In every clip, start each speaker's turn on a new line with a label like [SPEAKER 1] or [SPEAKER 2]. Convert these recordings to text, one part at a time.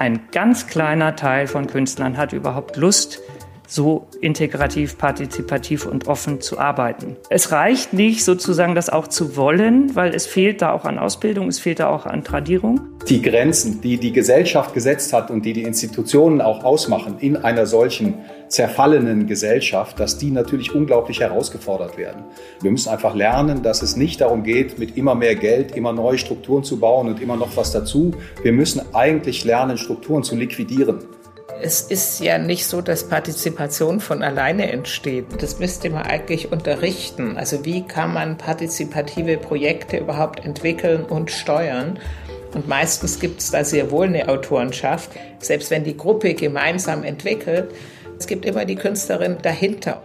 [SPEAKER 1] ein ganz kleiner Teil von Künstlern hat überhaupt Lust, so integrativ, partizipativ und offen zu arbeiten. Es reicht nicht sozusagen das auch zu wollen, weil es fehlt da auch an Ausbildung, es fehlt da auch an Tradierung.
[SPEAKER 2] Die Grenzen, die die Gesellschaft gesetzt hat und die die Institutionen auch ausmachen in einer solchen zerfallenen Gesellschaft, dass die natürlich unglaublich herausgefordert werden. Wir müssen einfach lernen, dass es nicht darum geht, mit immer mehr Geld immer neue Strukturen zu bauen und immer noch was dazu. Wir müssen eigentlich lernen, Strukturen zu liquidieren
[SPEAKER 3] es ist ja nicht so, dass Partizipation von alleine entsteht. Das müsste man eigentlich unterrichten. Also wie kann man partizipative Projekte überhaupt entwickeln und steuern? Und meistens gibt es da sehr wohl eine Autorenschaft. Selbst wenn die Gruppe gemeinsam entwickelt, es gibt immer die Künstlerin dahinter.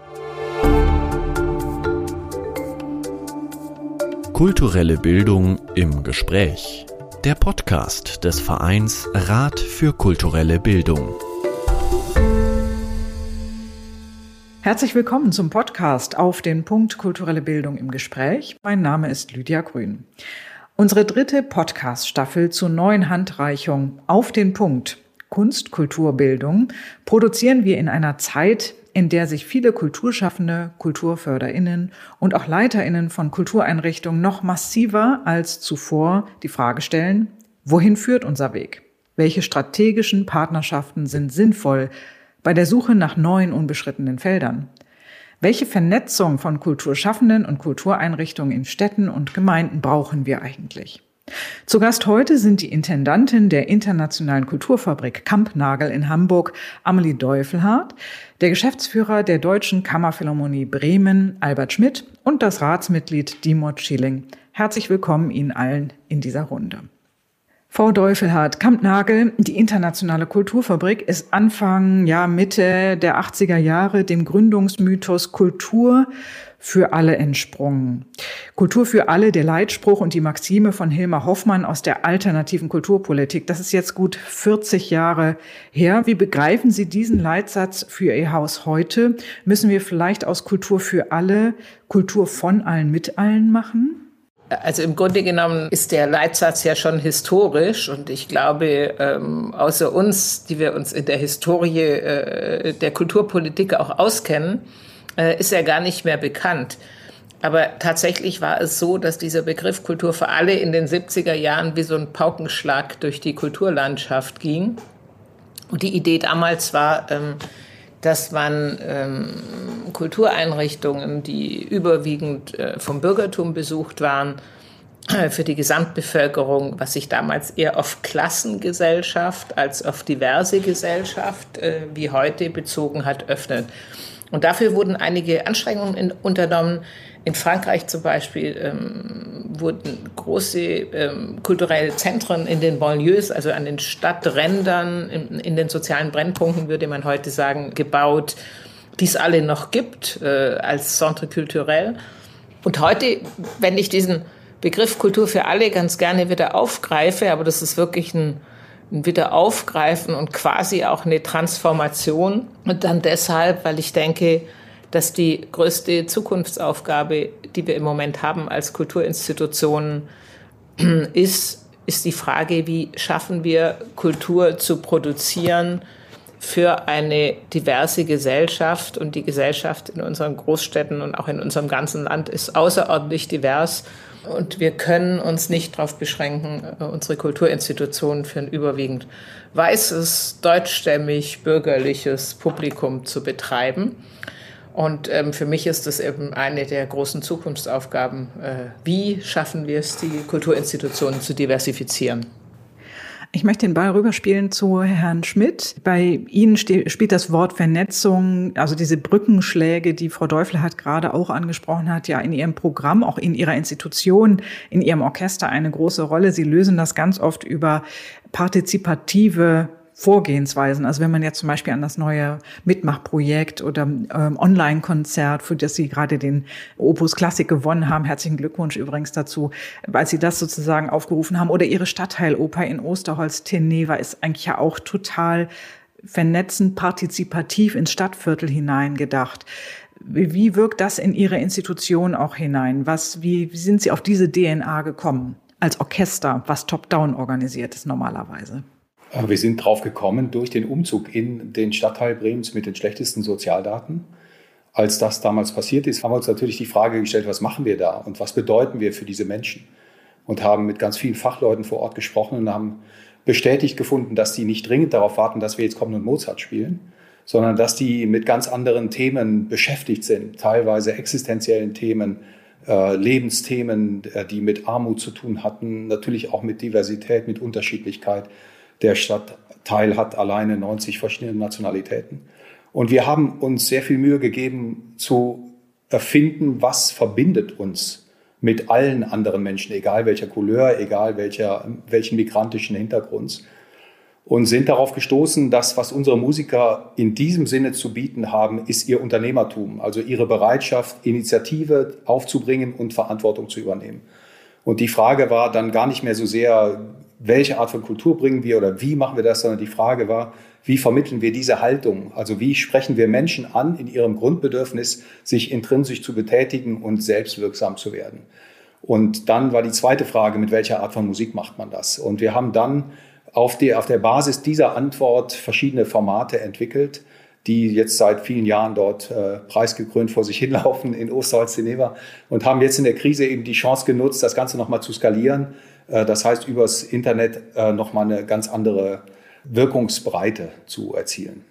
[SPEAKER 4] Kulturelle Bildung im Gespräch. Der Podcast des Vereins Rat für kulturelle Bildung.
[SPEAKER 5] Herzlich willkommen zum Podcast auf den Punkt Kulturelle Bildung im Gespräch. Mein Name ist Lydia Grün. Unsere dritte Podcast-Staffel zur neuen Handreichung auf den Punkt Kunst, Kultur, Bildung produzieren wir in einer Zeit, in der sich viele Kulturschaffende, KulturförderInnen und auch LeiterInnen von Kultureinrichtungen noch massiver als zuvor die Frage stellen, wohin führt unser Weg? Welche strategischen Partnerschaften sind sinnvoll bei der Suche nach neuen unbeschrittenen Feldern? Welche Vernetzung von Kulturschaffenden und Kultureinrichtungen in Städten und Gemeinden brauchen wir eigentlich? Zu Gast heute sind die Intendantin der Internationalen Kulturfabrik Kampnagel in Hamburg, Amelie Deufelhardt, der Geschäftsführer der Deutschen Kammerphilharmonie Bremen, Albert Schmidt und das Ratsmitglied Dimot Schilling. Herzlich willkommen Ihnen allen in dieser Runde. Frau Deufelhardt, Kampnagel, die internationale Kulturfabrik, ist Anfang, ja, Mitte der 80er Jahre dem Gründungsmythos Kultur für alle entsprungen. Kultur für alle, der Leitspruch und die Maxime von Hilmar Hoffmann aus der alternativen Kulturpolitik. Das ist jetzt gut 40 Jahre her. Wie begreifen Sie diesen Leitsatz für Ihr Haus heute? Müssen wir vielleicht aus Kultur für alle Kultur von allen mit allen machen?
[SPEAKER 3] Also im Grunde genommen ist der Leitsatz ja schon historisch und ich glaube, ähm, außer uns, die wir uns in der Historie äh, der Kulturpolitik auch auskennen, äh, ist er gar nicht mehr bekannt. Aber tatsächlich war es so, dass dieser Begriff Kultur für alle in den 70er Jahren wie so ein Paukenschlag durch die Kulturlandschaft ging. Und die Idee damals war, ähm, dass man ähm, Kultureinrichtungen, die überwiegend äh, vom Bürgertum besucht waren, äh, für die Gesamtbevölkerung, was sich damals eher auf Klassengesellschaft als auf diverse Gesellschaft äh, wie heute bezogen hat, öffnet. Und dafür wurden einige Anstrengungen in, unternommen. In Frankreich zum Beispiel ähm, wurden große ähm, kulturelle Zentren in den Banlieues, also an den Stadträndern, in, in, den sozialen Brennpunkten, würde man heute sagen, gebaut, die es alle noch gibt äh, als Centre culturel. Und heute, wenn ich diesen Begriff Kultur für alle ganz gerne wieder aufgreife, aber das ist wirklich ein, ein Wiederaufgreifen und quasi auch eine Transformation. Und dann deshalb, weil ich denke, dass die größte Zukunftsaufgabe, die wir im Moment haben als Kulturinstitutionen, ist, ist die Frage, wie schaffen wir Kultur zu produzieren für eine diverse Gesellschaft. Und die Gesellschaft in unseren Großstädten und auch in unserem ganzen Land ist außerordentlich divers. Und wir können uns nicht darauf beschränken, unsere Kulturinstitutionen für ein überwiegend weißes, deutschstämmig, bürgerliches Publikum zu betreiben. Und ähm, für mich ist das eben eine der großen Zukunftsaufgaben. Äh, wie schaffen wir es, die Kulturinstitutionen zu diversifizieren?
[SPEAKER 5] Ich möchte den Ball rüberspielen zu Herrn Schmidt. Bei Ihnen spielt das Wort Vernetzung, also diese Brückenschläge, die Frau Däufler gerade auch angesprochen hat, ja in Ihrem Programm, auch in Ihrer Institution, in Ihrem Orchester eine große Rolle. Sie lösen das ganz oft über partizipative Vorgehensweisen. Also wenn man jetzt zum Beispiel an das neue Mitmachprojekt oder ähm, Online-Konzert, für das Sie gerade den Opus Klassik gewonnen haben, herzlichen Glückwunsch übrigens dazu, weil Sie das sozusagen aufgerufen haben, oder Ihre Stadtteiloper in Osterholz Teneva ist eigentlich ja auch total vernetzend, partizipativ ins Stadtviertel hineingedacht. Wie wirkt das in Ihre Institution auch hinein? Was, wie, wie sind Sie auf diese DNA gekommen? Als Orchester, was top-down organisiert ist normalerweise?
[SPEAKER 2] Wir sind drauf gekommen durch den Umzug in den Stadtteil Bremens mit den schlechtesten Sozialdaten. Als das damals passiert ist, haben wir uns natürlich die Frage gestellt, was machen wir da und was bedeuten wir für diese Menschen? Und haben mit ganz vielen Fachleuten vor Ort gesprochen und haben bestätigt gefunden, dass die nicht dringend darauf warten, dass wir jetzt kommen und Mozart spielen, sondern dass die mit ganz anderen Themen beschäftigt sind, teilweise existenziellen Themen, äh, Lebensthemen, äh, die mit Armut zu tun hatten, natürlich auch mit Diversität, mit Unterschiedlichkeit. Der Stadtteil hat alleine 90 verschiedene Nationalitäten. Und wir haben uns sehr viel Mühe gegeben zu erfinden, was verbindet uns mit allen anderen Menschen, egal welcher Couleur, egal welcher, welchen migrantischen Hintergrunds und sind darauf gestoßen, dass was unsere Musiker in diesem Sinne zu bieten haben, ist ihr Unternehmertum, also ihre Bereitschaft, Initiative aufzubringen und Verantwortung zu übernehmen. Und die Frage war dann gar nicht mehr so sehr, welche Art von Kultur bringen wir oder wie machen wir das, sondern die Frage war, wie vermitteln wir diese Haltung? Also wie sprechen wir Menschen an in ihrem Grundbedürfnis, sich intrinsisch zu betätigen und selbstwirksam zu werden? Und dann war die zweite Frage, mit welcher Art von Musik macht man das? Und wir haben dann auf, die, auf der Basis dieser Antwort verschiedene Formate entwickelt, die jetzt seit vielen Jahren dort äh, preisgekrönt vor sich hinlaufen in Osterholz-Geneva und haben jetzt in der Krise eben die Chance genutzt, das Ganze nochmal zu skalieren. Äh, das heißt, übers Internet äh, nochmal eine ganz andere Wirkungsbreite zu erzielen.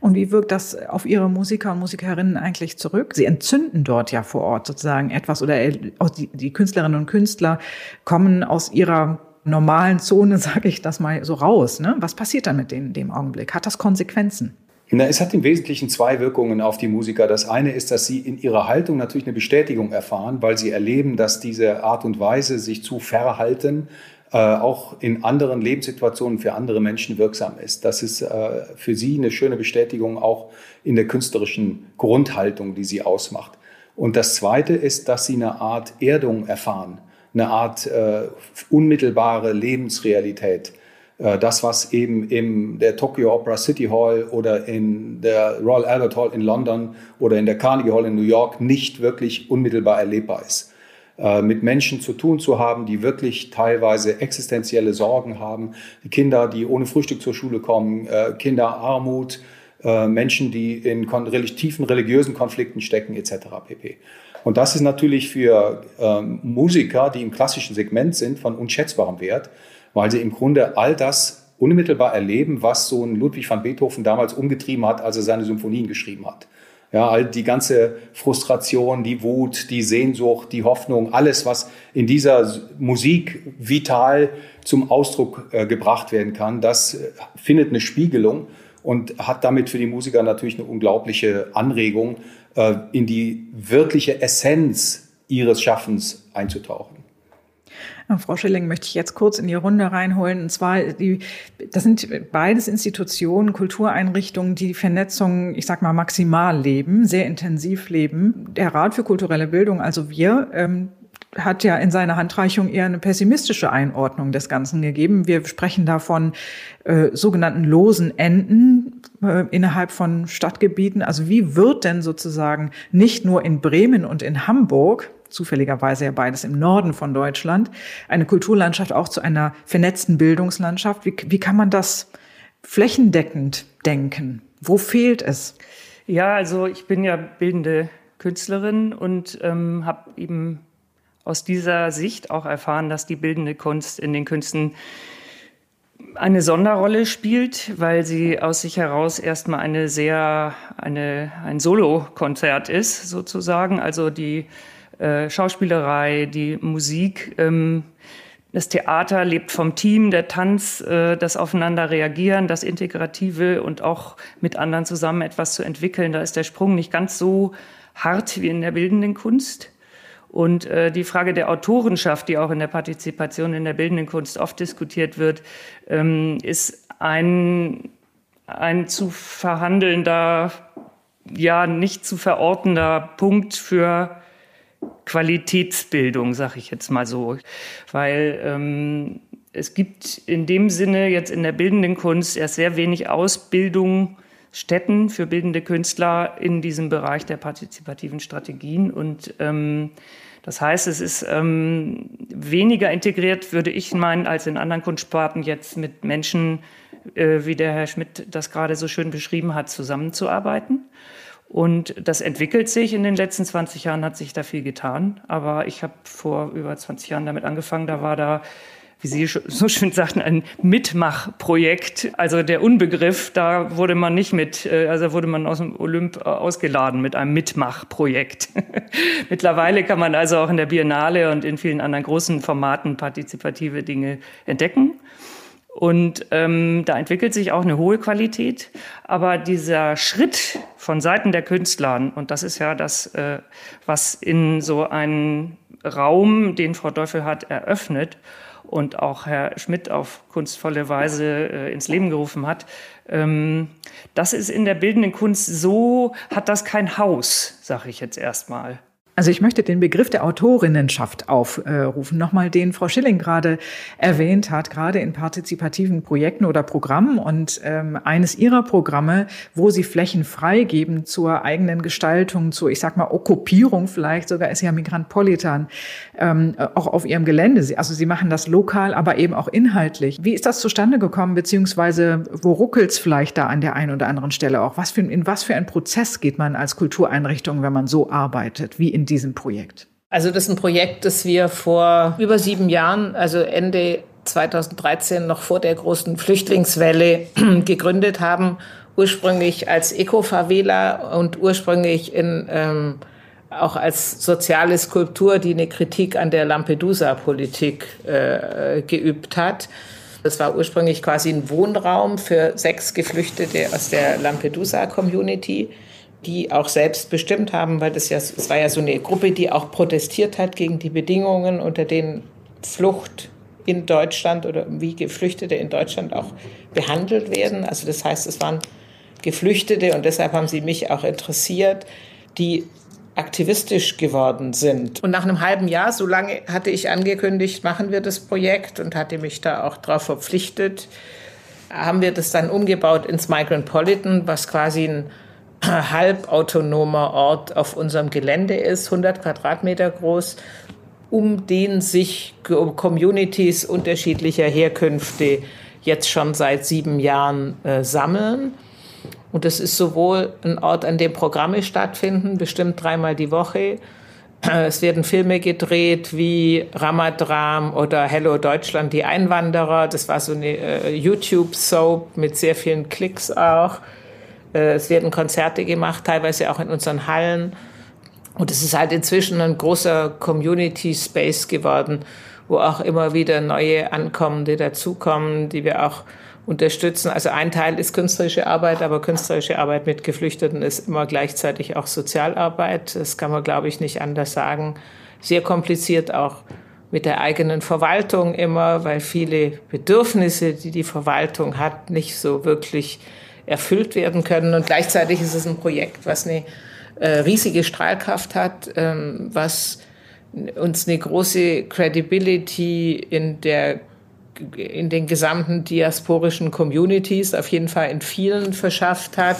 [SPEAKER 5] Und wie wirkt das auf Ihre Musiker und Musikerinnen eigentlich zurück? Sie entzünden dort ja vor Ort sozusagen etwas oder die, die Künstlerinnen und Künstler kommen aus ihrer normalen Zone, sage ich das mal so raus. Ne? Was passiert dann mit denen in dem Augenblick? Hat das Konsequenzen?
[SPEAKER 2] Na, es hat im Wesentlichen zwei Wirkungen auf die Musiker. Das eine ist, dass sie in ihrer Haltung natürlich eine Bestätigung erfahren, weil sie erleben, dass diese Art und Weise, sich zu verhalten, äh, auch in anderen Lebenssituationen für andere Menschen wirksam ist. Das ist äh, für sie eine schöne Bestätigung auch in der künstlerischen Grundhaltung, die sie ausmacht. Und das Zweite ist, dass sie eine Art Erdung erfahren eine Art äh, unmittelbare Lebensrealität. Äh, das, was eben in der Tokyo Opera City Hall oder in der Royal Albert Hall in London oder in der Carnegie Hall in New York nicht wirklich unmittelbar erlebbar ist. Äh, mit Menschen zu tun zu haben, die wirklich teilweise existenzielle Sorgen haben, Kinder, die ohne Frühstück zur Schule kommen, äh, Kinderarmut, Menschen, die in tiefen religiösen Konflikten stecken, etc. pp. Und das ist natürlich für ähm, Musiker, die im klassischen Segment sind, von unschätzbarem Wert, weil sie im Grunde all das unmittelbar erleben, was so ein Ludwig van Beethoven damals umgetrieben hat, als er seine Symphonien geschrieben hat. Ja, all die ganze Frustration, die Wut, die Sehnsucht, die Hoffnung, alles, was in dieser Musik vital zum Ausdruck äh, gebracht werden kann, das äh, findet eine Spiegelung und hat damit für die Musiker natürlich eine unglaubliche Anregung, äh, in die wirkliche Essenz ihres Schaffens einzutauchen.
[SPEAKER 5] Frau Schilling möchte ich jetzt kurz in die Runde reinholen. Und zwar, die, das sind beides Institutionen, Kultureinrichtungen, die Vernetzung, ich sag mal, maximal leben, sehr intensiv leben. Der Rat für kulturelle Bildung, also wir, ähm, hat ja in seiner Handreichung eher eine pessimistische Einordnung des Ganzen gegeben. Wir sprechen davon äh, sogenannten losen Enden äh, innerhalb von Stadtgebieten. Also wie wird denn sozusagen nicht nur in Bremen und in Hamburg, zufälligerweise ja beides im Norden von Deutschland, eine Kulturlandschaft auch zu einer vernetzten Bildungslandschaft? Wie, wie kann man das flächendeckend denken? Wo fehlt es?
[SPEAKER 1] Ja, also ich bin ja bildende Künstlerin und ähm, habe eben aus dieser Sicht auch erfahren, dass die bildende Kunst in den Künsten eine Sonderrolle spielt, weil sie aus sich heraus erstmal eine sehr, eine, ein Solo-Konzert ist, sozusagen. Also die äh, Schauspielerei, die Musik, ähm, das Theater lebt vom Team, der Tanz, äh, das Aufeinander reagieren, das Integrative und auch mit anderen zusammen etwas zu entwickeln. Da ist der Sprung nicht ganz so hart wie in der bildenden Kunst. Und äh, die Frage der Autorenschaft, die auch in der Partizipation in der bildenden Kunst oft diskutiert wird, ähm, ist ein, ein zu verhandelnder, ja, nicht zu verortender Punkt für Qualitätsbildung, sage ich jetzt mal so. Weil ähm, es gibt in dem Sinne jetzt in der bildenden Kunst erst sehr wenig Ausbildung Städten für bildende Künstler in diesem Bereich der partizipativen Strategien. Und ähm, Das heißt, es ist ähm, weniger integriert, würde ich meinen, als in anderen Kunstsparten jetzt mit Menschen, äh, wie der Herr Schmidt das gerade so schön beschrieben hat, zusammenzuarbeiten. Und das entwickelt sich. In den letzten 20 Jahren hat sich da viel getan. Aber ich habe vor über 20 Jahren damit angefangen. Da war da wie Sie so schön sagten, ein Mitmachprojekt. Also der Unbegriff, da wurde man nicht mit, äh, also wurde man aus dem Olymp äh, ausgeladen mit einem Mitmachprojekt. Mittlerweile kann man also auch in der Biennale und in vielen anderen großen Formaten partizipative Dinge entdecken. Und ähm, da entwickelt sich auch eine hohe Qualität. Aber dieser Schritt von Seiten der Künstler, und das ist ja das, äh, was in so einen Raum, den Frau Teufel hat, eröffnet, und auch Herr Schmidt auf kunstvolle Weise äh, ins Leben gerufen hat. Ähm, das ist in der bildenden Kunst so, hat das kein Haus, sage ich jetzt erstmal.
[SPEAKER 5] Also ich möchte den Begriff der Autorinnenschaft aufrufen, nochmal den Frau Schilling gerade erwähnt hat, gerade in partizipativen Projekten oder Programmen. Und ähm, eines ihrer Programme, wo sie Flächen freigeben zur eigenen Gestaltung, zur, ich sag mal, Okkupierung vielleicht sogar, ist ja Migrantpolitan, ähm, auch auf ihrem Gelände. Also sie machen das lokal, aber eben auch inhaltlich. Wie ist das zustande gekommen, beziehungsweise wo ruckelt's vielleicht da an der einen oder anderen Stelle auch? Was für, in was für ein Prozess geht man als Kultureinrichtung, wenn man so arbeitet, wie in diesem Projekt?
[SPEAKER 3] Also das ist ein Projekt, das wir vor über sieben Jahren, also Ende 2013, noch vor der großen Flüchtlingswelle gegründet haben. Ursprünglich als Eco-Favela und ursprünglich in, ähm, auch als soziale Skulptur, die eine Kritik an der Lampedusa-Politik äh, geübt hat. Das war ursprünglich quasi ein Wohnraum für sechs Geflüchtete aus der Lampedusa-Community die auch selbst bestimmt haben, weil das ja, es war ja so eine Gruppe, die auch protestiert hat gegen die Bedingungen, unter denen Flucht in Deutschland oder wie Geflüchtete in Deutschland auch behandelt werden. Also das heißt, es waren Geflüchtete und deshalb haben sie mich auch interessiert, die aktivistisch geworden sind. Und nach einem halben Jahr, so lange hatte ich angekündigt, machen wir das Projekt und hatte mich da auch darauf verpflichtet, haben wir das dann umgebaut ins Migrantpolitan, was quasi ein halbautonomer Ort auf unserem Gelände ist, 100 Quadratmeter groß, um den sich Communities unterschiedlicher Herkünfte jetzt schon seit sieben Jahren äh, sammeln. Und das ist sowohl ein Ort, an dem Programme stattfinden, bestimmt dreimal die Woche. Es werden Filme gedreht wie Ramadram oder Hello Deutschland, die Einwanderer. Das war so eine äh, YouTube-Soap mit sehr vielen Klicks auch. Äh, es werden Konzerte gemacht, teilweise auch in unseren Hallen. Und es ist halt inzwischen ein großer Community Space geworden, wo auch immer wieder neue Ankommende dazukommen, die wir auch unterstützen. Also ein Teil ist künstlerische Arbeit, aber künstlerische Arbeit mit Geflüchteten ist immer gleichzeitig auch Sozialarbeit. Das kann man, glaube ich, nicht anders sagen. Sehr kompliziert auch mit der eigenen Verwaltung immer, weil viele Bedürfnisse, die die Verwaltung hat, nicht so wirklich erfüllt werden können. Und gleichzeitig ist es ein Projekt, was eine äh, riesige Strahlkraft hat, ähm, was uns eine große Credibility in der in den gesamten diasporischen Communities, auf jeden Fall in vielen verschafft hat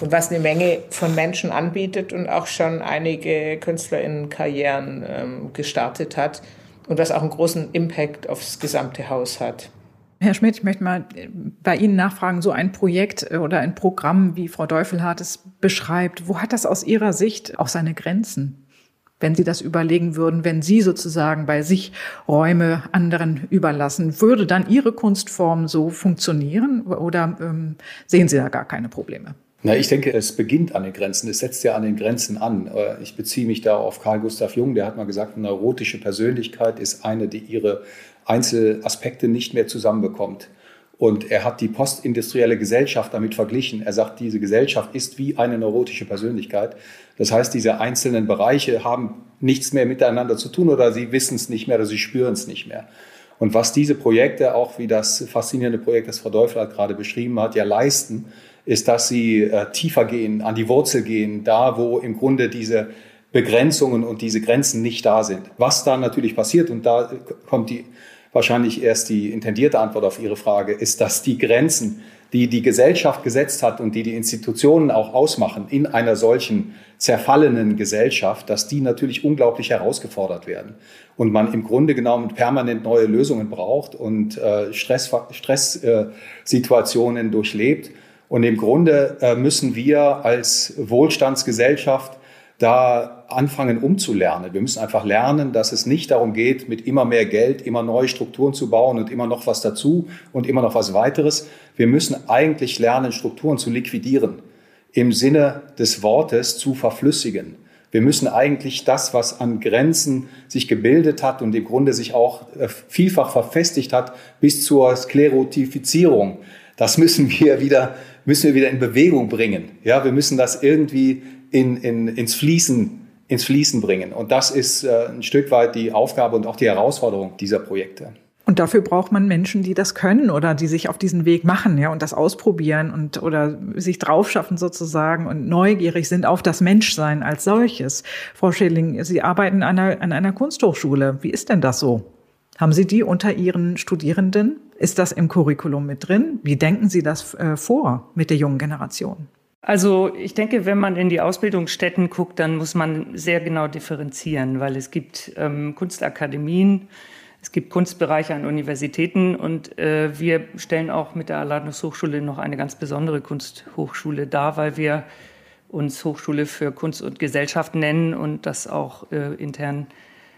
[SPEAKER 3] und was eine Menge von Menschen anbietet und auch schon einige KünstlerInnen-Karrieren ähm, gestartet hat und was auch einen großen Impact aufs gesamte Haus hat.
[SPEAKER 5] Herr Schmidt, ich möchte mal äh, bei Ihnen nachfragen, so ein Projekt äh, oder ein Programm, wie Frau Deufelhardt es beschreibt, wo hat das aus Ihrer Sicht auch seine Grenzen? Wenn Sie das überlegen würden, wenn Sie sozusagen bei sich Räume anderen überlassen, würde dann Ihre Kunstform so funktionieren oder ähm, sehen Sie da gar keine Probleme?
[SPEAKER 2] Na, ich denke, es beginnt an den Grenzen. Es setzt ja an den Grenzen an. Äh, ich beziehe mich da auf Karl Gustav Jung, der hat mal gesagt, eine neurotische Persönlichkeit ist eine, die ihre Einzelaspekte nicht mehr zusammenbekommt. Und er hat die postindustrielle Gesellschaft damit verglichen. Er sagt, diese Gesellschaft ist wie eine neurotische Persönlichkeit. Das heißt, diese einzelnen Bereiche haben nichts mehr miteinander zu tun oder sie wissen es nicht mehr oder sie spüren es nicht mehr. Und was diese Projekte, auch wie das faszinierende Projekt, das Frau Teufel gerade beschrieben hat, ja leisten, ist, dass sie äh, tiefer gehen, an die Wurzel gehen, da wo im Grunde diese Begrenzungen und diese Grenzen nicht da sind. Was da natürlich passiert, und da kommt die wahrscheinlich erst die intendierte Antwort auf Ihre Frage, ist, dass die Grenzen die die Gesellschaft gesetzt hat und die die Institutionen auch ausmachen in einer solchen zerfallenen Gesellschaft, dass die natürlich unglaublich herausgefordert werden und man im Grunde genommen permanent neue Lösungen braucht und äh, Stresssituationen äh, durchlebt. Und im Grunde äh, müssen wir als Wohlstandsgesellschaft da anfangen umzulernen. Wir müssen einfach lernen, dass es nicht darum geht, mit immer mehr Geld immer neue Strukturen zu bauen und immer noch was dazu und immer noch was weiteres. Wir müssen eigentlich lernen, Strukturen zu liquidieren, im Sinne des Wortes zu verflüssigen. Wir müssen eigentlich das, was an Grenzen sich gebildet hat und im Grunde sich auch äh, vielfach verfestigt hat, bis zur Sklerotifizierung, das müssen wir wieder, müssen wir wieder in Bewegung bringen. Ja, wir müssen das irgendwie in, in, ins Fließen ins Fließen bringen. Und das ist äh, ein Stück weit die Aufgabe und auch die Herausforderung dieser Projekte.
[SPEAKER 5] Und dafür braucht man Menschen, die das können oder die sich auf diesen Weg machen, ja, und das ausprobieren und oder sich draufschaffen sozusagen und neugierig sind auf das Menschsein als solches. Frau Schilling, Sie arbeiten an einer, an einer Kunsthochschule. Wie ist denn das so? Haben Sie die unter Ihren Studierenden? Ist das im Curriculum mit drin? Wie denken Sie das äh, vor mit der jungen Generation?
[SPEAKER 1] Also ich denke, wenn man in die Ausbildungsstätten guckt, dann muss man sehr genau differenzieren, weil es gibt ähm, Kunstakademien, es gibt Kunstbereiche an Universitäten und äh, wir stellen auch mit der Aladnos Hochschule noch eine ganz besondere Kunsthochschule dar, weil wir uns Hochschule für Kunst und Gesellschaft nennen und das auch äh, intern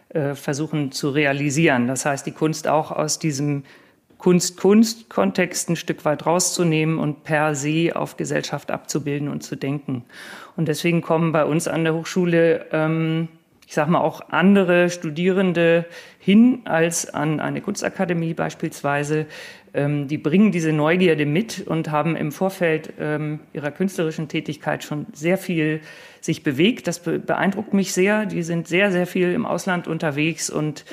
[SPEAKER 1] äh, versuchen zu realisieren. Das heißt, die Kunst auch aus diesem Kunst-Kunst-Kontext ein Stück weit rauszunehmen und per se auf Gesellschaft abzubilden und zu denken. Und deswegen kommen bei uns an der Hochschule, ähm, ich sage mal, auch andere Studierende hin als an eine Kunstakademie beispielsweise. Ähm, die bringen diese Neugierde mit und haben im Vorfeld ähm, ihrer künstlerischen Tätigkeit schon sehr viel sich bewegt. Das beeindruckt mich sehr. Die sind sehr, sehr viel im Ausland unterwegs und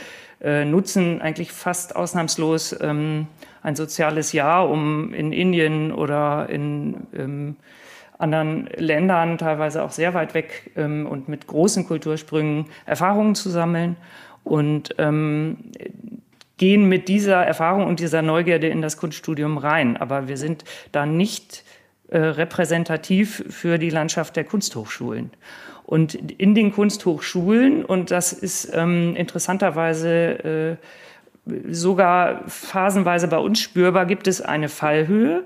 [SPEAKER 1] äh, nutzen eigentlich fast ausnahmslos ähm, ein soziales Jahr, um in Indien oder in ähm, anderen Ländern, teilweise auch sehr weit weg ähm, und mit großen Kultursprüngen Erfahrungen zu sammeln und ähm, gehen mit dieser Erfahrung und dieser Neugierde in das Kunststudium rein. Aber wir sind da nicht äh, repräsentativ für die Landschaft der Kunsthochschulen. Und in den Kunsthochschulen, und das ist ähm, interessanterweise äh, sogar phasenweise bei uns spürbar, gibt es eine Fallhöhe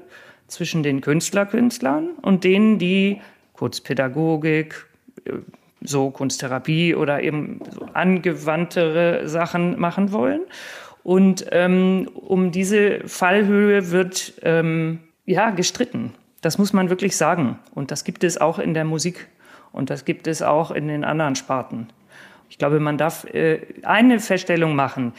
[SPEAKER 1] zwischen den Künstlerkünstlern und denen, die Kurzpädagogik, äh, so Kunsttherapie oder eben so angewandtere Sachen machen wollen. Und ähm, um diese Fallhöhe wird ähm, ja gestritten. Das muss man wirklich sagen. Und das gibt es auch in der Musik und das gibt es auch in den anderen Sparten. Ich glaube, man darf äh, eine Feststellung machen.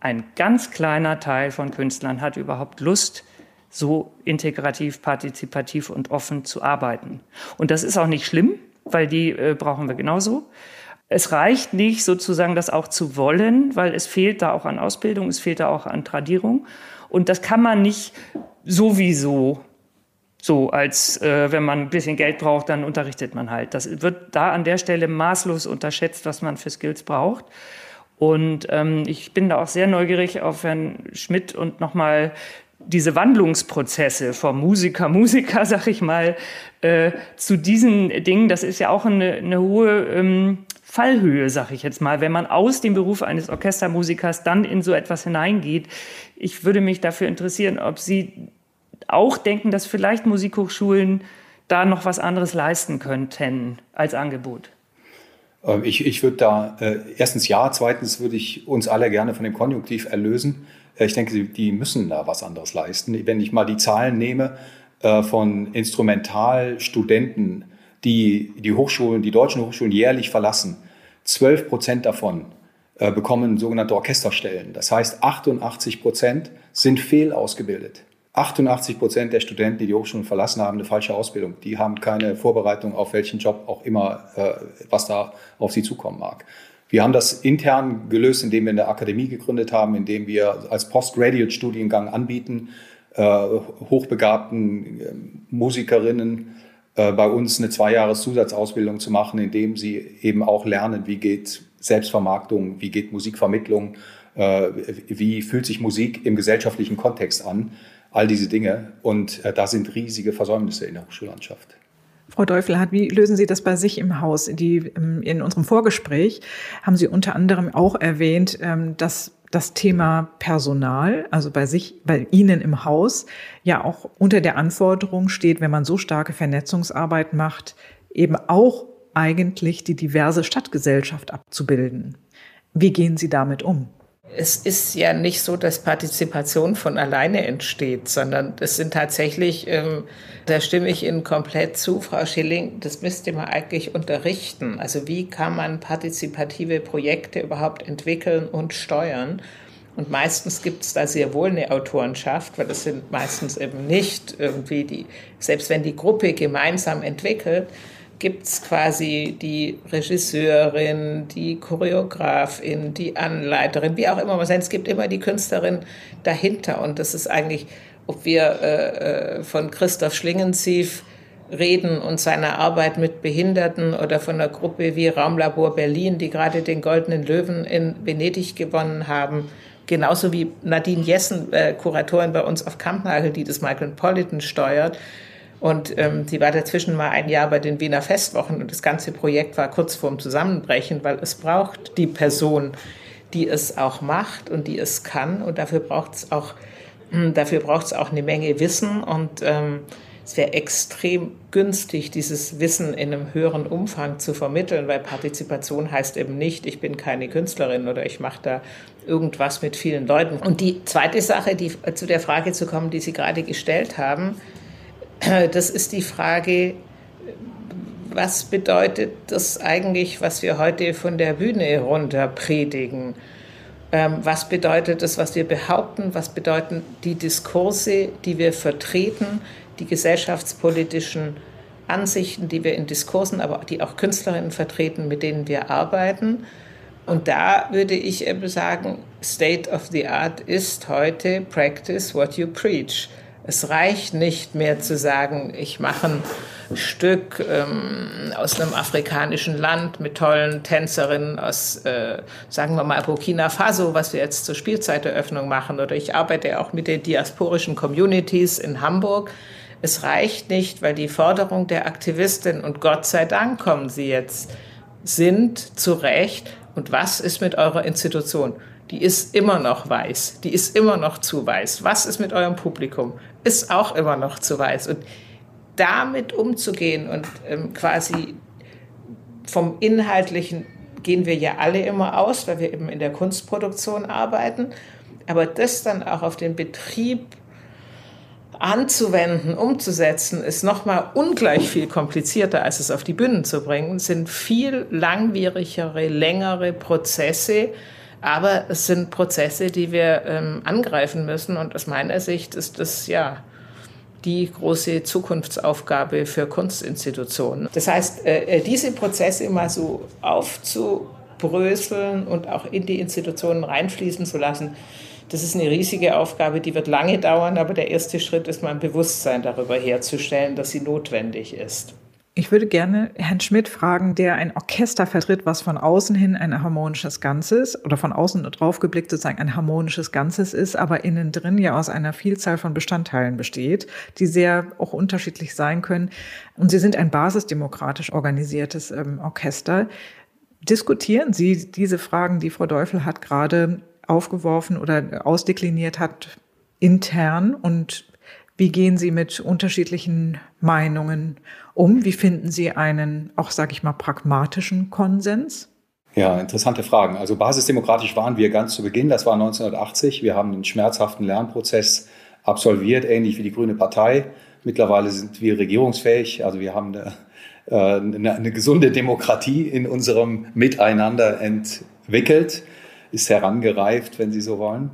[SPEAKER 1] Ein ganz kleiner Teil von Künstlern hat überhaupt Lust, so integrativ, partizipativ und offen zu arbeiten. Und das ist auch nicht schlimm, weil die äh, brauchen wir genauso. Es reicht nicht sozusagen, das auch zu wollen, weil es fehlt da auch an Ausbildung, es fehlt da auch an Tradierung. Und das kann man nicht sowieso so, als äh, wenn man ein bisschen Geld braucht, dann unterrichtet man halt. Das wird da an der Stelle maßlos unterschätzt, was man für Skills braucht. Und ähm, ich bin da auch sehr neugierig auf Herrn Schmidt und nochmal diese Wandlungsprozesse vom Musiker, Musiker, sag ich mal, äh, zu diesen Dingen, das ist ja auch eine, eine hohe ähm, Fallhöhe, sag ich jetzt mal, wenn man aus dem Beruf eines Orchestermusikers dann in so etwas hineingeht. Ich würde mich dafür interessieren, ob Sie auch denken, dass vielleicht Musikhochschulen da noch was anderes leisten könnten als Angebot?
[SPEAKER 2] Ähm, ich, ich würde da äh, erstens ja, zweitens würde ich uns alle gerne von dem Konjunktiv erlösen. Äh, ich denke, die müssen da was anderes leisten. Wenn ich mal die Zahlen nehme äh, von Instrumentalstudenten, die die Hochschulen, die deutschen Hochschulen jährlich verlassen, 12 Prozent davon äh, bekommen sogenannte Orchesterstellen. Das heißt, 88 Prozent sind fehlausgebildet. 88 Prozent der Studenten, die die Hochschulen verlassen haben, eine falsche Ausbildung. Die haben keine Vorbereitung auf welchen Job auch immer, äh, was da auf sie zukommen mag. Wir haben das intern gelöst, indem wir eine Akademie gegründet haben, indem wir als Postgraduate-Studiengang anbieten, äh, hochbegabten äh, Musikerinnen bei uns eine zweijahres Zusatzausbildung zu machen, indem sie eben auch lernen, wie geht Selbstvermarktung, wie geht Musikvermittlung, wie fühlt sich Musik im gesellschaftlichen Kontext an all diese Dinge. Und äh, da sind riesige Versäumnisse in der Hochschullandschaft.
[SPEAKER 5] Frau Deufelhardt, wie lösen Sie das bei sich im Haus? Die, in unserem Vorgespräch haben Sie unter anderem auch erwähnt, ähm, dass das Thema Personal, also bei sich, bei Ihnen im Haus, ja auch unter der Anforderung steht, wenn man so starke Vernetzungsarbeit macht, eben auch eigentlich die diverse Stadtgesellschaft abzubilden. Wie gehen Sie damit um?
[SPEAKER 3] Es ist ja nicht so, dass Partizipation von alleine entsteht, sondern es sind tatsächlich, ähm, da stimme ich Ihnen komplett zu, Frau Schilling, das müsste man eigentlich unterrichten. Also wie kann man partizipative Projekte überhaupt entwickeln und steuern? Und meistens gibt es da sehr wohl eine Autorenschaft, weil das sind meistens eben nicht irgendwie die, selbst wenn die Gruppe gemeinsam entwickelt, gibt es quasi die Regisseurin, die Choreografin, die Anleiterin, wie auch immer man sagt, es gibt immer die Künstlerin dahinter. Und das ist eigentlich, ob wir äh, äh, von Christoph Schlingensief reden und seiner Arbeit mit Behinderten oder von einer Gruppe wie Raumlabor Berlin, die gerade den Goldenen Löwen in Venedig gewonnen haben. Genauso wie Nadine Jessen, äh, Kuratorin bei uns auf Kampnagel, die das Micropolitan steuert und ähm, sie war dazwischen mal ein Jahr bei den Wiener Festwochen und das ganze Projekt war kurz vorm Zusammenbrechen, weil es braucht die Person, die es auch macht und die es kann. Und dafür braucht es auch, dafür braucht es auch eine Menge Wissen. Und ähm, es wäre extrem günstig, dieses Wissen in einem höheren Umfang zu vermitteln, weil Partizipation heißt eben nicht, ich bin keine Künstlerin oder ich mache da irgendwas mit vielen Leuten. Und die zweite Sache, die, zu der Frage zu kommen, die Sie gerade gestellt haben, das ist die Frage, was bedeutet das eigentlich, was wir heute von der Bühne runter predigen? Ähm, was bedeutet das, was wir behaupten? Was bedeuten die Diskurse, die wir vertreten, die gesellschaftspolitischen Ansichten, die wir in Diskursen, aber die auch Künstlerinnen vertreten, mit denen wir arbeiten? Und da würde ich eben sagen, State of the Art ist heute Practice what you preach. Es reicht nicht mehr zu sagen, ich mache ein Stück ähm, aus einem afrikanischen Land mit tollen Tänzerinnen aus, äh, sagen wir mal, Burkina Faso, was wir jetzt zur Spielzeiteröffnung machen. Oder ich arbeite auch mit den diasporischen Communities in Hamburg. Es reicht nicht, weil die Forderung der Aktivistin, und Gott sei Dank kommen sie jetzt, sind zu Recht. Und was ist mit eurer Institution? Die ist immer noch weiß, die ist immer noch zu weiß. Was ist mit eurem Publikum? Ist auch immer noch zu weiß. Und damit umzugehen und ähm, quasi vom Inhaltlichen gehen wir ja alle immer aus, weil wir eben in der Kunstproduktion arbeiten. Aber das dann auch auf den Betrieb anzuwenden, umzusetzen, ist nochmal ungleich viel komplizierter, als es auf die Bühnen zu bringen, sind viel langwierigere, längere Prozesse, aber es sind Prozesse, die wir ähm, angreifen müssen. Und aus meiner Sicht ist das ja die große Zukunftsaufgabe für Kunstinstitutionen. Das heißt, äh, äh, diese Prozesse mal so aufzubröseln und auch in die Institutionen reinfließen zu lassen, das ist eine riesige Aufgabe, die wird lange dauern, aber der erste Schritt ist mal ein Bewusstsein darüber herzustellen, dass sie notwendig ist.
[SPEAKER 5] Ich würde gerne Herrn Schmidt fragen, der ein Orchester vertritt, was von außen hin ein harmonisches Ganzes oder von außen drauf geblickt sozusagen ein harmonisches Ganzes ist, aber innen drin ja aus einer Vielzahl von Bestandteilen besteht, die sehr auch unterschiedlich sein können. Und Sie sind ein basisdemokratisch organisiertes ähm, Orchester. Diskutieren Sie diese Fragen, die Frau Deufel hat gerade aufgeworfen oder ausdekliniert hat, intern und wie gehen Sie mit unterschiedlichen Meinungen um? Wie finden Sie einen, auch sage ich mal, pragmatischen Konsens?
[SPEAKER 2] Ja, interessante Fragen. Also basisdemokratisch waren wir ganz zu Beginn, das war 1980. Wir haben einen schmerzhaften Lernprozess absolviert, ähnlich wie die Grüne Partei. Mittlerweile sind wir regierungsfähig, also wir haben eine, äh, eine, eine gesunde Demokratie in unserem Miteinander entwickelt, ist herangereift, wenn Sie so wollen.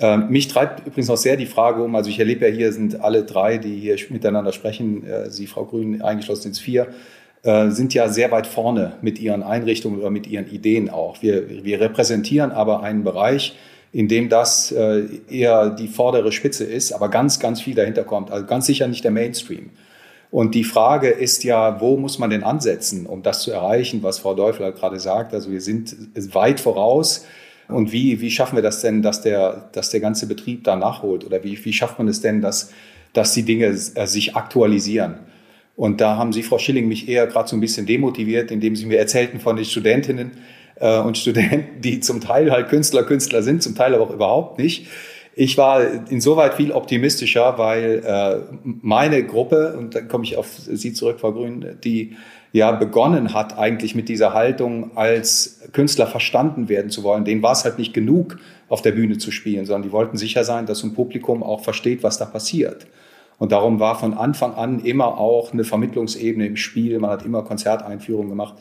[SPEAKER 2] Ähm, mich treibt übrigens noch sehr die Frage um, also ich erlebe ja hier sind alle drei, die hier miteinander sprechen, äh, Sie, Frau Grün, eingeschlossen ins Vier, äh, sind ja sehr weit vorne mit ihren Einrichtungen oder mit ihren Ideen auch. Wir, wir repräsentieren aber einen Bereich, in dem das äh, eher die vordere Spitze ist, aber ganz, ganz viel dahinter kommt. Also ganz sicher nicht der Mainstream. Und die Frage ist ja, wo muss man denn ansetzen, um das zu erreichen, was Frau Deufler gerade sagt? Also wir sind weit voraus Und wie, wie schaffen wir das denn, dass der, dass der ganze Betrieb da nachholt? Oder wie, wie schafft man es denn, dass, dass die Dinge äh, sich aktualisieren? Und da haben Sie, Frau Schilling, mich eher gerade so ein bisschen demotiviert, indem Sie mir erzählten von den Studentinnen äh, und Studenten, die zum Teil halt Künstler, Künstler sind, zum Teil aber auch überhaupt nicht. Ich war insoweit viel optimistischer, weil äh, meine Gruppe, und dann komme ich auf Sie zurück, Frau Grün, die ja begonnen hat eigentlich mit dieser Haltung, als Künstler verstanden werden zu wollen. Denen war es halt nicht genug, auf der Bühne zu spielen, sondern die wollten sicher sein, dass ein Publikum auch versteht, was da passiert. Und darum war von Anfang an immer auch eine Vermittlungsebene im Spiel. Man hat immer Konzerteinführungen gemacht.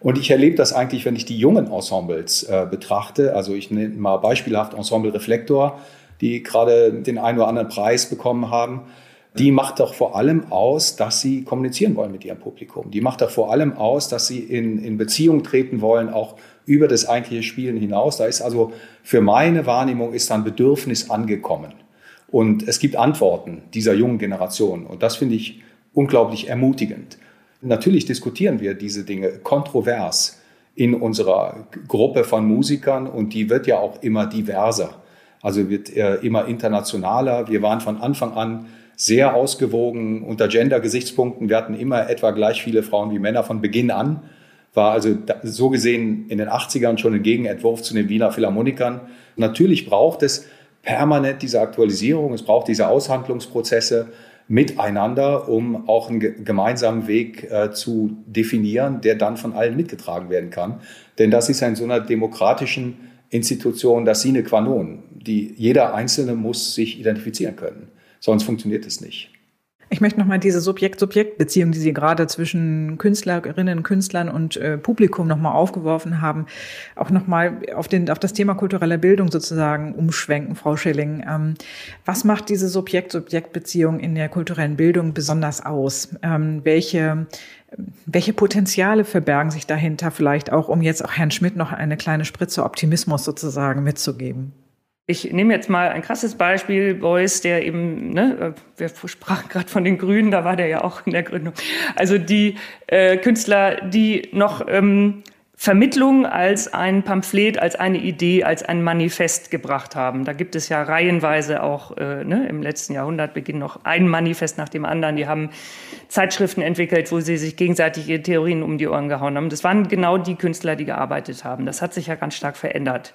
[SPEAKER 2] Und ich erlebe das eigentlich, wenn ich die jungen Ensembles äh, betrachte. Also ich nenne mal beispielhaft Ensemble Reflektor, die gerade den einen oder anderen Preis bekommen haben. Die macht doch vor allem aus, dass sie kommunizieren wollen mit ihrem Publikum. Die macht doch vor allem aus, dass sie in, in Beziehung treten wollen, auch über das eigentliche Spielen hinaus. Da ist also für meine Wahrnehmung ist ein Bedürfnis angekommen. Und es gibt Antworten dieser jungen Generation. Und das finde ich unglaublich ermutigend. Natürlich diskutieren wir diese Dinge kontrovers in unserer Gruppe von Musikern und die wird ja auch immer diverser. Also wird äh, immer internationaler. Wir waren von Anfang an sehr ausgewogen unter Gender-Gesichtspunkten. Wir hatten immer etwa gleich viele Frauen wie Männer von Beginn an. War also so gesehen in den 80ern schon ein Gegenentwurf zu den Wiener Philharmonikern. Natürlich braucht es permanent diese Aktualisierung, es braucht diese Aushandlungsprozesse miteinander, um auch einen gemeinsamen Weg äh, zu definieren, der dann von allen mitgetragen werden kann. Denn das ist in so einer demokratischen Institution das sine qua non. Die, jeder Einzelne muss sich identifizieren können, sonst funktioniert es nicht.
[SPEAKER 5] Ich möchte nochmal diese Subjekt-Subjekt-Beziehung, die Sie gerade zwischen Künstlerinnen, Künstlern und äh, Publikum nochmal aufgeworfen haben, auch nochmal auf, auf das Thema kulturelle Bildung sozusagen umschwenken, Frau Schilling. Ähm, was macht diese Subjekt-Subjekt-Beziehung in der kulturellen Bildung besonders aus? Ähm, welche, welche Potenziale verbergen sich dahinter vielleicht auch, um jetzt auch Herrn Schmidt noch eine kleine Spritze Optimismus sozusagen mitzugeben?
[SPEAKER 1] Ich nehme jetzt mal ein krasses Beispiel, Beuys, der eben, ne, wir sprachen gerade von den Grünen, da war der ja auch in der Gründung. Also die äh, Künstler, die noch ähm, Vermittlung als ein Pamphlet, als eine Idee, als ein Manifest gebracht haben. Da gibt es ja reihenweise auch äh, ne, im letzten Jahrhundert beginnt noch ein Manifest nach dem anderen. Die haben Zeitschriften entwickelt, wo sie sich gegenseitig ihre Theorien um die Ohren gehauen haben. Das waren genau die Künstler, die gearbeitet haben. Das hat sich ja ganz stark verändert.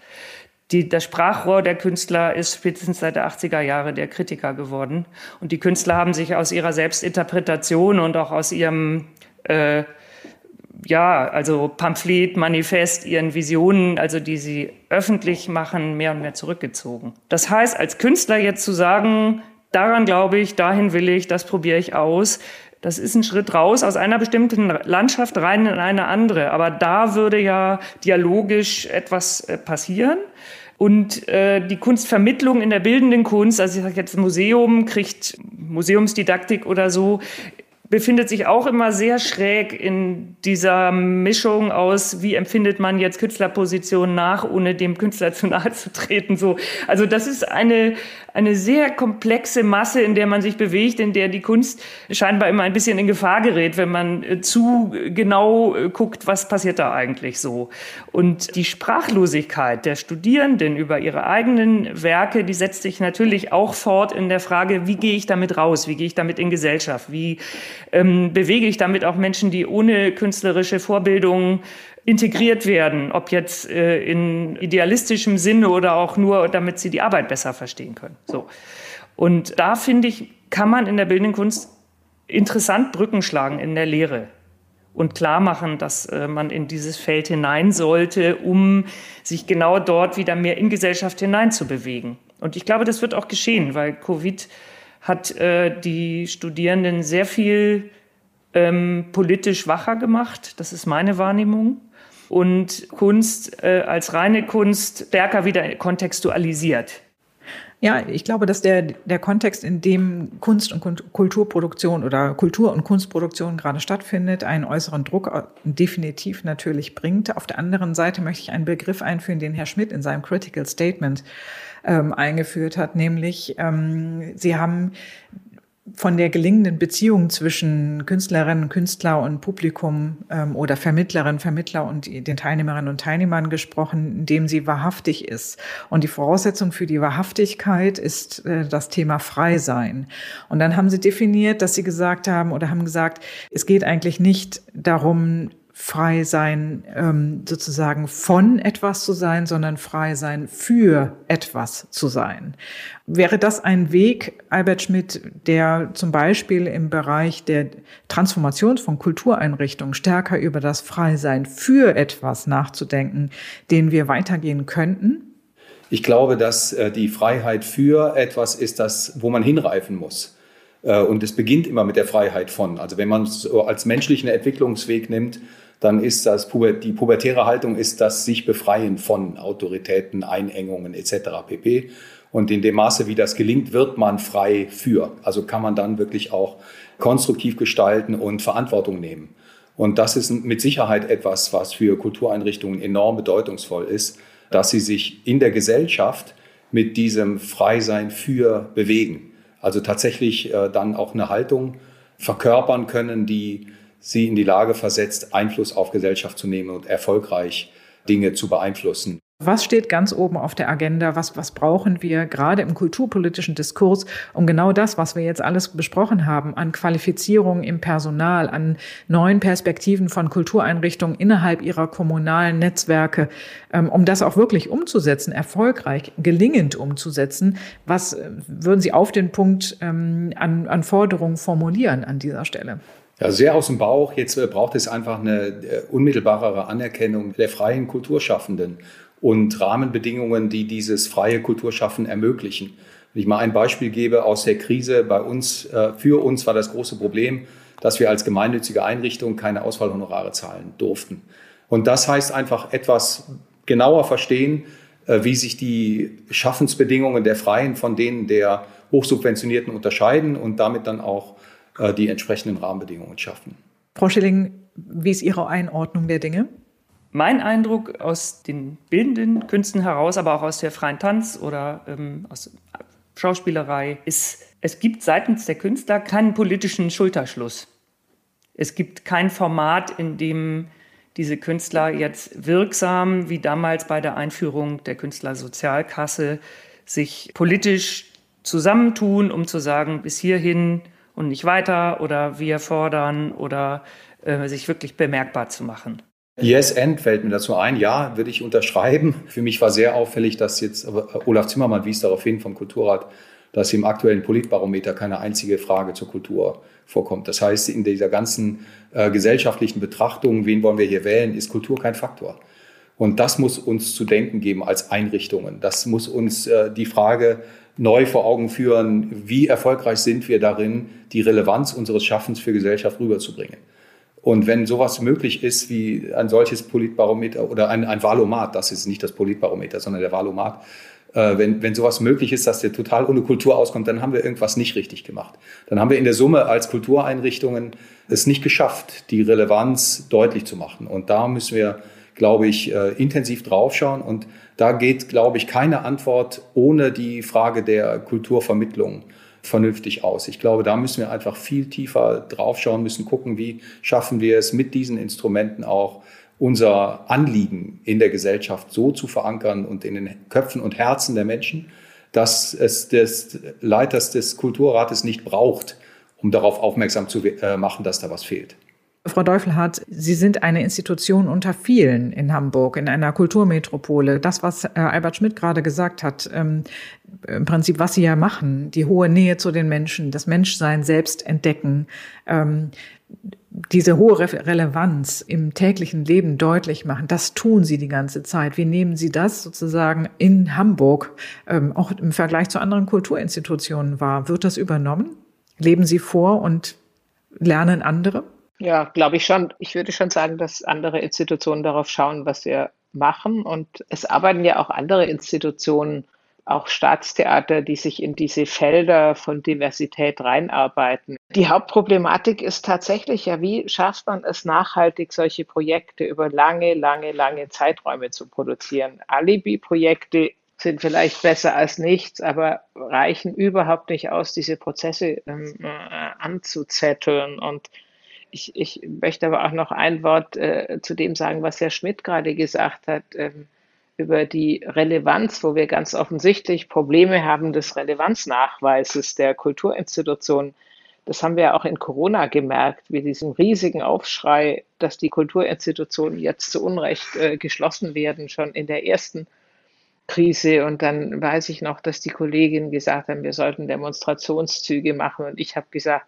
[SPEAKER 1] Die, das Sprachrohr der Künstler ist spätestens seit der 80er Jahre der Kritiker geworden. Und die Künstler haben sich aus ihrer Selbstinterpretation und auch aus ihrem, äh, ja, also Pamphlet, Manifest, ihren Visionen, also die sie öffentlich machen, mehr und mehr zurückgezogen. Das heißt, als Künstler jetzt zu sagen, daran glaube ich, dahin will ich, das probiere ich aus, das ist ein Schritt raus aus einer bestimmten Landschaft rein in eine andere. Aber da würde ja dialogisch etwas äh, passieren. Und äh, die Kunstvermittlung in der bildenden Kunst, also ich sage jetzt Museum, kriegt Museumsdidaktik oder so, befindet sich auch immer sehr schräg in dieser Mischung aus, wie empfindet man jetzt Künstlerpositionen nach, ohne dem Künstler zu nahe zu treten. So, also das ist eine eine sehr komplexe Masse, in der man sich bewegt, in der die Kunst scheinbar immer ein bisschen in Gefahr gerät, wenn man äh, zu genau äh, guckt, was passiert da eigentlich so. Und die Sprachlosigkeit der Studierenden über ihre eigenen Werke, die setzt sich natürlich auch fort in der Frage, wie gehe ich damit raus, wie gehe ich damit in Gesellschaft, wie ähm, bewege ich damit auch Menschen, die ohne künstlerische Vorbildung integriert werden, ob jetzt äh, in idealistischem Sinne oder auch nur, damit sie die Arbeit besser verstehen können. So. Und da finde ich, kann man in der bildenden Kunst interessant Brücken schlagen in der Lehre und klar machen, dass äh, man in dieses Feld hinein sollte, um sich genau dort wieder mehr in Gesellschaft hineinzubewegen. Und ich glaube, das wird auch geschehen, weil Covid hat äh, die Studierenden sehr viel ähm, politisch wacher gemacht. Das ist meine Wahrnehmung. Und Kunst äh, als reine Kunst stärker wieder kontextualisiert.
[SPEAKER 5] Ja, ich glaube, dass der, der Kontext, in dem Kunst und Kulturproduktion oder Kultur- und Kunstproduktion gerade stattfindet, einen äußeren Druck äh, definitiv natürlich bringt. Auf der anderen Seite möchte ich einen Begriff einführen, den Herr Schmidt in seinem Critical Statement ähm, eingeführt hat, nämlich ähm, Sie haben von der gelingenden Beziehung zwischen Künstlerinnen, Künstler und Publikum ähm, oder Vermittlerinnen, Vermittler und den Teilnehmerinnen und Teilnehmern gesprochen, indem sie wahrhaftig ist. Und die Voraussetzung für die Wahrhaftigkeit ist äh, das Thema Freisein. Und dann haben sie definiert, dass sie gesagt haben oder haben gesagt, es geht eigentlich nicht darum, frei sein, ähm, sozusagen von etwas zu sein, sondern frei sein für etwas zu sein. Wäre das ein Weg, Albert Schmidt, der zum Beispiel im Bereich der Transformation von Kultureinrichtungen stärker über das Freisein für etwas nachzudenken, den wir weitergehen könnten?
[SPEAKER 2] Ich glaube, dass äh, die Freiheit für etwas ist das, wo man hinreifen muss. Äh, und es beginnt immer mit der Freiheit von. Also wenn man es als menschlichen Entwicklungsweg nimmt, dann ist das die pubertäre Haltung ist das sich befreien von Autoritäten, Einengungen etc. pp. Und in dem Maße, wie das gelingt, wird man frei für. Also kann man dann wirklich auch konstruktiv gestalten und Verantwortung nehmen. Und das ist mit Sicherheit etwas, was für Kultureinrichtungen enorm bedeutungsvoll ist, dass sie sich in der Gesellschaft mit diesem Freisein für bewegen. Also tatsächlich äh, dann auch eine Haltung verkörpern können, die sie in die Lage versetzt, Einfluss auf Gesellschaft zu nehmen und erfolgreich Dinge zu beeinflussen.
[SPEAKER 5] Was steht ganz oben auf der Agenda? Was, was brauchen wir gerade im kulturpolitischen Diskurs, um genau das, was wir jetzt alles besprochen haben, an Qualifizierung im Personal, an neuen Perspektiven von Kultureinrichtungen innerhalb ihrer kommunalen Netzwerke, ähm, um das auch wirklich umzusetzen, erfolgreich, gelingend umzusetzen? Was äh, würden Sie auf den Punkt ähm, an, an Forderungen formulieren an dieser Stelle?
[SPEAKER 2] Ja, sehr aus dem Bauch. Jetzt äh, braucht es einfach eine äh, unmittelbarere Anerkennung der freien Kulturschaffenden und Rahmenbedingungen, die dieses freie Kulturschaffen ermöglichen. Wenn ich mal ein Beispiel gebe aus der Krise bei uns, äh, für uns war das große Problem, dass wir als gemeinnützige Einrichtung keine Ausfallhonorare zahlen durften. Und das heißt einfach etwas genauer verstehen, wie sich die Schaffensbedingungen der Freien von denen der Hochsubventionierten unterscheiden und damit dann auch die entsprechenden Rahmenbedingungen schaffen.
[SPEAKER 5] Frau Schilling, wie ist Ihre Einordnung der Dinge?
[SPEAKER 1] Mein Eindruck aus den bildenden Künsten heraus, aber auch aus der freien Tanz oder ähm, aus Schauspielerei, ist, es gibt seitens der Künstler keinen politischen Schulterschluss. Es gibt kein Format, in dem diese Künstler jetzt wirksam, wie damals bei der Einführung der Künstlersozialkasse, sich politisch zusammentun, um zu sagen, bis hierhin und nicht weiter oder wir fordern oder äh, sich wirklich bemerkbar zu machen.
[SPEAKER 2] Yes and fällt mir dazu ein. Ja, würde ich unterschreiben. Für mich war sehr auffällig, dass jetzt Olaf Zimmermann wies darauf hin vom Kulturrat, dass im aktuellen Politbarometer keine einzige Frage zur Kultur vorkommt. Das heißt, in dieser ganzen äh, gesellschaftlichen Betrachtung, wen wollen wir hier wählen, ist Kultur kein Faktor. Und das muss uns zu denken geben als Einrichtungen. Das muss uns äh, die Frage neu vor Augen führen, wie erfolgreich sind wir darin, die Relevanz unseres Schaffens für Gesellschaft rüberzubringen. Und wenn sowas möglich ist wie ein solches Politbarometer oder ein, ein Valomat, das ist nicht das Politbarometer, sondern der Valomat, äh, wenn, wenn sowas möglich ist, dass der total ohne Kultur auskommt, dann haben wir irgendwas nicht richtig gemacht. Dann haben wir in der Summe als Kultureinrichtungen es nicht geschafft, die Relevanz deutlich zu machen. Und da müssen wir glaube ich, äh, intensiv draufschauen. Und da geht, glaube ich, keine Antwort ohne die Frage der Kulturvermittlung vernünftig aus. Ich glaube, da müssen wir einfach viel tiefer draufschauen, müssen gucken, wie schaffen wir es mit diesen Instrumenten auch unser Anliegen in der Gesellschaft so zu verankern und in den Köpfen und Herzen der Menschen, dass es des Leiters des Kulturrates nicht braucht, um darauf aufmerksam zu äh, machen, dass da was fehlt.
[SPEAKER 5] Frau Deufelhardt, Sie sind eine Institution unter vielen in Hamburg, in einer Kulturmetropole. Das, was äh, Albert Schmidt gerade gesagt hat, ähm, im Prinzip, was Sie ja machen, die hohe Nähe zu den Menschen, das Menschsein selbst entdecken, ähm, diese hohe Re Relevanz im täglichen Leben deutlich machen, das tun Sie die ganze Zeit. Wie nehmen Sie das sozusagen in Hamburg ähm, auch im Vergleich zu anderen Kulturinstitutionen wahr? Wird das übernommen? Leben Sie vor und lernen andere?
[SPEAKER 3] Ja, glaube ich schon. Ich würde schon sagen, dass andere Institutionen darauf schauen, was wir machen. Und es arbeiten ja auch andere Institutionen, auch Staatstheater, die sich in diese Felder von Diversität reinarbeiten. Die Hauptproblematik ist tatsächlich ja, wie schafft man es nachhaltig, solche Projekte über lange, lange, lange Zeiträume zu produzieren? Alibi-Projekte sind vielleicht besser als nichts, aber reichen überhaupt nicht aus, diese Prozesse ähm, äh, anzuzetteln. Und ich, ich möchte aber auch noch ein Wort äh, zu dem sagen, was Herr Schmidt gerade gesagt hat. Ähm, über die Relevanz, wo wir ganz offensichtlich Probleme haben des Relevanznachweises der Kulturinstitutionen. Das haben wir auch in Corona gemerkt, wie diesen riesigen Aufschrei, dass die Kulturinstitutionen jetzt zu Unrecht äh, geschlossen werden, schon in der ersten Krise. Und dann weiß ich noch, dass die Kolleginnen gesagt haben, wir sollten Demonstrationszüge machen. Und ich habe gesagt,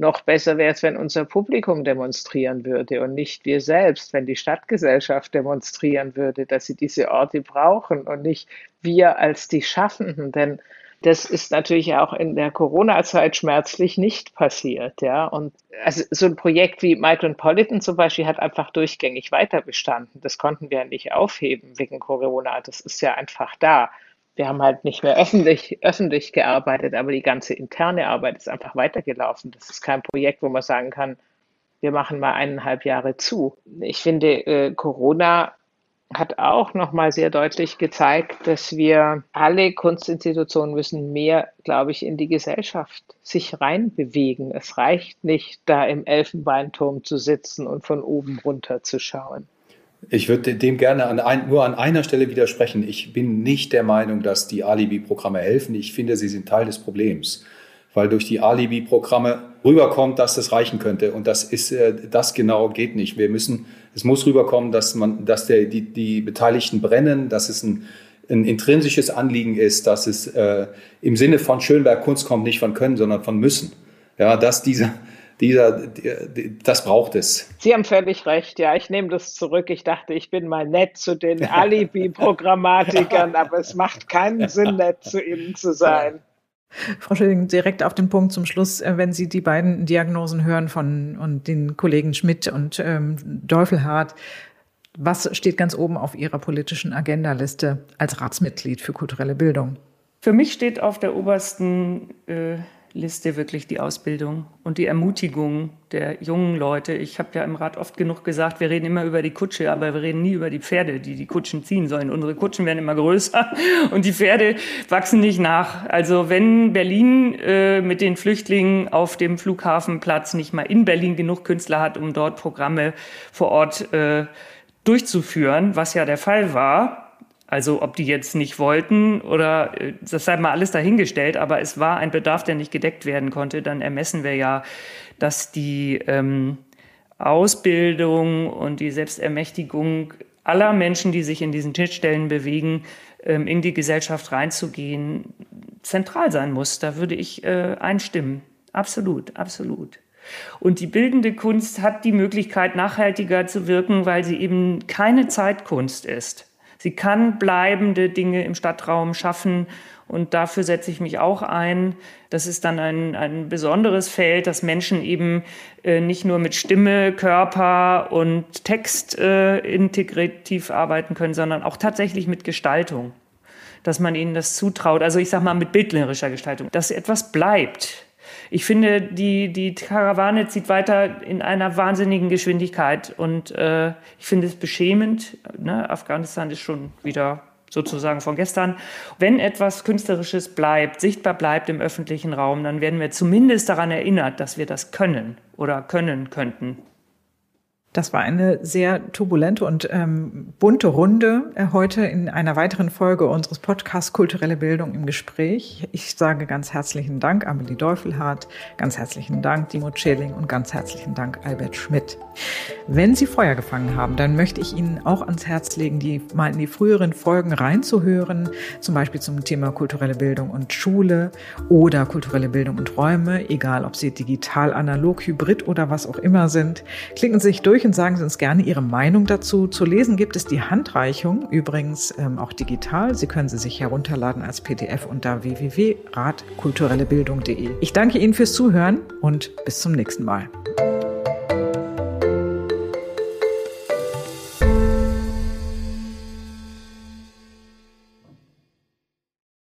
[SPEAKER 3] noch besser wäre es, wenn unser Publikum demonstrieren würde und nicht wir selbst, wenn die Stadtgesellschaft demonstrieren würde, dass sie diese Orte brauchen und nicht wir als die Schaffenden. Denn das ist natürlich auch in der Corona-Zeit schmerzlich nicht passiert, ja. Und also so ein Projekt wie Micropolitan zum Beispiel hat einfach durchgängig weiter bestanden. Das konnten wir nicht aufheben wegen Corona. Das ist ja einfach da wir haben halt nicht mehr öffentlich, öffentlich gearbeitet, aber die ganze interne Arbeit ist einfach weitergelaufen. Das ist kein Projekt, wo man sagen kann, wir machen mal eineinhalb Jahre zu. Ich finde, äh, Corona hat auch nochmal sehr deutlich gezeigt, dass wir alle Kunstinstitutionen müssen mehr, glaube ich, in die Gesellschaft sich reinbewegen. Es reicht nicht, da im Elfenbeinturm zu sitzen und von oben runter zu schauen.
[SPEAKER 2] Ich würde dem gerne an ein, nur an einer Stelle widersprechen. Ich bin nicht der Meinung, dass die Alibi-Programme helfen. Ich finde, sie sind Teil des Problems, weil durch die Alibi-Programme rüberkommt, dass das reichen könnte. Und das ist, äh, das genau geht nicht. Wir müssen, es muss rüberkommen, dass man, dass der, die, die Beteiligten brennen, dass es ein, ein intrinsisches Anliegen ist, dass es äh, im Sinne von Schönberg Kunst kommt nicht von können, sondern von müssen. Ja, dass diese, dieser, das braucht es.
[SPEAKER 3] Sie haben völlig recht, ja, ich nehme das zurück. Ich dachte, ich bin mal nett zu den Alibi-Programmatikern, aber es macht keinen Sinn, nett zu ihnen zu sein.
[SPEAKER 5] Frau Schilling, direkt auf den Punkt zum Schluss, äh, wenn Sie die beiden Diagnosen hören von und den Kollegen Schmidt und ähm, Deufelhardt, was steht ganz oben auf Ihrer politischen Agendaliste als Ratsmitglied für kulturelle Bildung?
[SPEAKER 1] Für mich steht auf der obersten äh, Liste wirklich die Ausbildung und die Ermutigung der jungen Leute. Ich habe ja im Rat oft genug gesagt, wir reden immer über die Kutsche, aber wir reden nie über die Pferde, die die Kutschen ziehen sollen. Unsere Kutschen werden immer größer und die Pferde wachsen nicht nach. Also wenn Berlin äh, mit den Flüchtlingen auf dem Flughafenplatz nicht mal in Berlin genug Künstler hat, um dort Programme vor Ort äh, durchzuführen, was ja der Fall war, also ob die jetzt nicht wollten oder äh, das sei mal alles dahingestellt, aber es war ein Bedarf, der nicht gedeckt werden konnte, dann ermessen wir ja, dass die ähm, Ausbildung und die Selbstermächtigung aller Menschen, die sich in diesen Schnittstellen bewegen, ähm, in die Gesellschaft reinzugehen, zentral sein muss. Da würde ich äh, einstimmen. Absolut, absolut. Und die bildende Kunst hat die Möglichkeit, nachhaltiger zu wirken, weil sie eben keine Zeitkunst ist. Sie kann bleibende Dinge im Stadtraum schaffen und dafür setze ich mich auch ein. Das ist dann ein, ein besonderes Feld, dass Menschen eben äh, nicht nur mit Stimme, Körper und Text äh, integrativ arbeiten können, sondern auch tatsächlich mit Gestaltung. Dass man ihnen das zutraut. Also ich sage mal mit bildnerischer Gestaltung, dass etwas bleibt ich finde, die, die Karawane zieht weiter in einer wahnsinnigen Geschwindigkeit und äh, ich finde es beschämend. Ne? Afghanistan ist schon wieder sozusagen von gestern. Wenn etwas Künstlerisches bleibt, sichtbar bleibt im öffentlichen Raum, dann werden wir zumindest daran erinnert, dass wir das können oder können könnten.
[SPEAKER 5] Das war eine sehr turbulente und ähm, bunte Runde äh, heute in einer weiteren Folge unseres Podcasts Kulturelle Bildung im Gespräch. Ich sage ganz herzlichen Dank Amelie Deufelhardt, ganz herzlichen Dank Dimo Schäling und ganz herzlichen Dank Albert Schmidt. Wenn Sie Feuer gefangen haben, dann möchte ich Ihnen auch ans Herz legen, die mal in die früheren Folgen reinzuhören, zum Beispiel zum Thema kulturelle Bildung und Schule oder kulturelle Bildung und Räume, egal ob sie digital, analog, hybrid oder was auch immer sind. Klicken Sie sich durch durch sagen Sie uns gerne Ihre Meinung dazu. Zu lesen gibt es die Handreichung, übrigens ähm, auch digital. Sie können sie sich herunterladen als PDF unter www.ratkulturellebildung.de. Ich danke Ihnen fürs Zuhören und bis zum nächsten Mal.